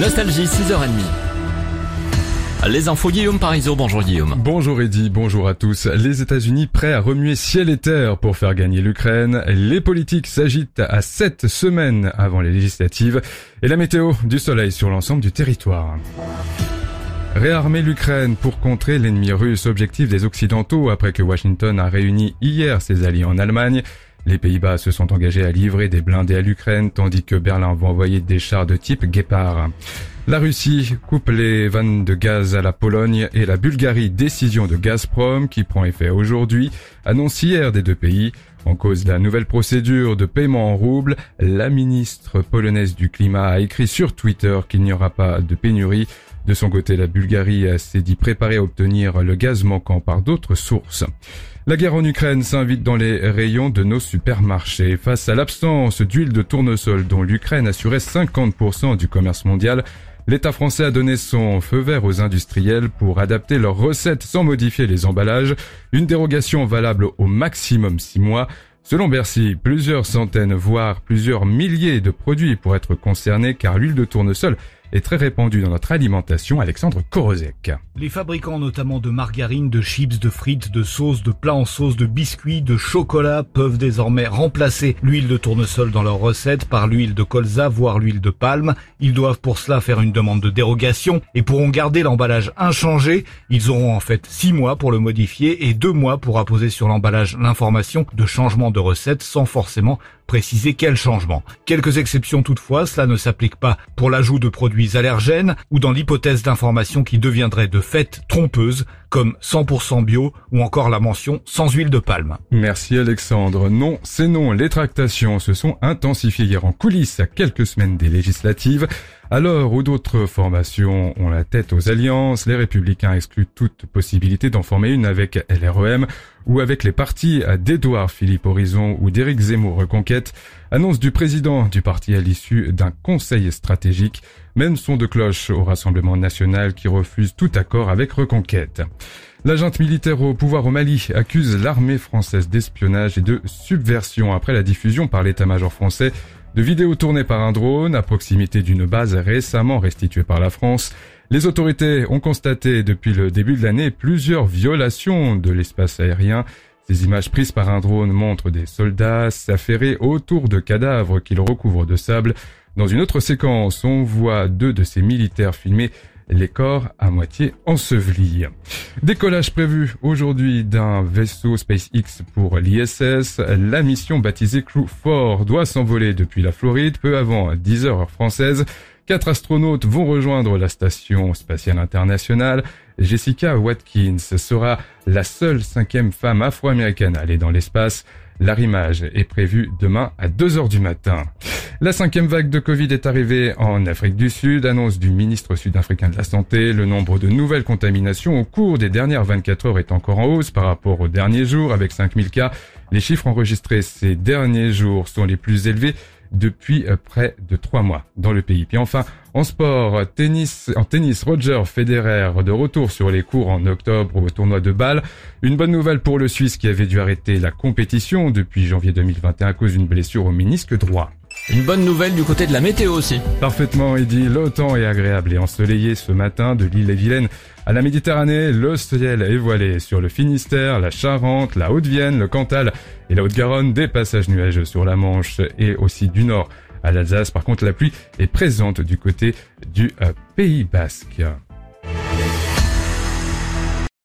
Nostalgie 6h30. Les infos Guillaume Parisot, bonjour Guillaume. Bonjour Eddy, bonjour à tous. Les États-Unis prêts à remuer ciel et terre pour faire gagner l'Ukraine. Les politiques s'agitent à sept semaines avant les législatives et la météo du soleil sur l'ensemble du territoire. Réarmer l'Ukraine pour contrer l'ennemi russe, objectif des Occidentaux après que Washington a réuni hier ses alliés en Allemagne. Les Pays-Bas se sont engagés à livrer des blindés à l'Ukraine, tandis que Berlin va envoyer des chars de type Gepard. La Russie coupe les vannes de gaz à la Pologne et la Bulgarie, décision de Gazprom qui prend effet aujourd'hui, annonce hier des deux pays. En cause de la nouvelle procédure de paiement en roubles, la ministre polonaise du climat a écrit sur Twitter qu'il n'y aura pas de pénurie. De son côté, la Bulgarie s'est dit préparée à obtenir le gaz manquant par d'autres sources. La guerre en Ukraine s'invite dans les rayons de nos supermarchés. Face à l'absence d'huile de tournesol dont l'Ukraine assurait 50% du commerce mondial, l'État français a donné son feu vert aux industriels pour adapter leurs recettes sans modifier les emballages, une dérogation valable au maximum 6 mois. Selon Bercy, plusieurs centaines, voire plusieurs milliers de produits pourraient être concernés car l'huile de tournesol est très répandu dans notre alimentation. Alexandre Korozek. Les fabricants notamment de margarine, de chips, de frites, de sauces, de plats en sauce, de biscuits, de chocolat peuvent désormais remplacer l'huile de tournesol dans leurs recettes par l'huile de colza, voire l'huile de palme. Ils doivent pour cela faire une demande de dérogation et pourront garder l'emballage inchangé. Ils auront en fait six mois pour le modifier et deux mois pour apposer sur l'emballage l'information de changement de recette sans forcément préciser quel changement. Quelques exceptions toutefois, cela ne s'applique pas pour l'ajout de produits allergènes ou dans l'hypothèse d'informations qui deviendraient de fait trompeuses, comme 100% bio ou encore la mention sans huile de palme. Merci Alexandre. Non, c'est non. Les tractations se sont intensifiées hier en coulisses à quelques semaines des législatives. Alors où d'autres formations ont la tête aux alliances, les républicains excluent toute possibilité d'en former une avec LREM ou avec les partis d'Edouard Philippe Horizon ou d'Éric Zemmour Reconquête, annonce du président du parti à l'issue d'un conseil stratégique, même son de cloche au Rassemblement national qui refuse tout accord avec Reconquête. L'agent militaire au pouvoir au Mali accuse l'armée française d'espionnage et de subversion après la diffusion par l'état-major français de vidéos tournées par un drone à proximité d'une base récemment restituée par la France. Les autorités ont constaté depuis le début de l'année plusieurs violations de l'espace aérien. Ces images prises par un drone montrent des soldats s'affairer autour de cadavres qu'ils recouvrent de sable. Dans une autre séquence, on voit deux de ces militaires filmés les corps à moitié ensevelis. Décollage prévu aujourd'hui d'un vaisseau SpaceX pour l'ISS. La mission baptisée Crew 4 doit s'envoler depuis la Floride peu avant 10 heures françaises. Quatre astronautes vont rejoindre la station spatiale internationale. Jessica Watkins sera la seule cinquième femme afro-américaine à aller dans l'espace. L'arrimage est prévu demain à 2 heures du matin. La cinquième vague de Covid est arrivée en Afrique du Sud, annonce du ministre sud-africain de la Santé. Le nombre de nouvelles contaminations au cours des dernières 24 heures est encore en hausse par rapport aux derniers jours avec 5000 cas. Les chiffres enregistrés ces derniers jours sont les plus élevés depuis euh, près de trois mois dans le pays. Puis enfin, en sport, tennis, en tennis, Roger Federer de retour sur les cours en octobre au tournoi de Bâle. Une bonne nouvelle pour le Suisse qui avait dû arrêter la compétition depuis janvier 2021 à cause d'une blessure au ménisque droit. Une bonne nouvelle du côté de la météo aussi. Parfaitement, dit Le temps est agréable et ensoleillé ce matin de l'île et Vilaine à la Méditerranée. Le ciel est voilé sur le Finistère, la Charente, la Haute-Vienne, le Cantal et la Haute-Garonne. Des passages nuageux sur la Manche et aussi du nord à l'Alsace. Par contre, la pluie est présente du côté du euh, Pays Basque.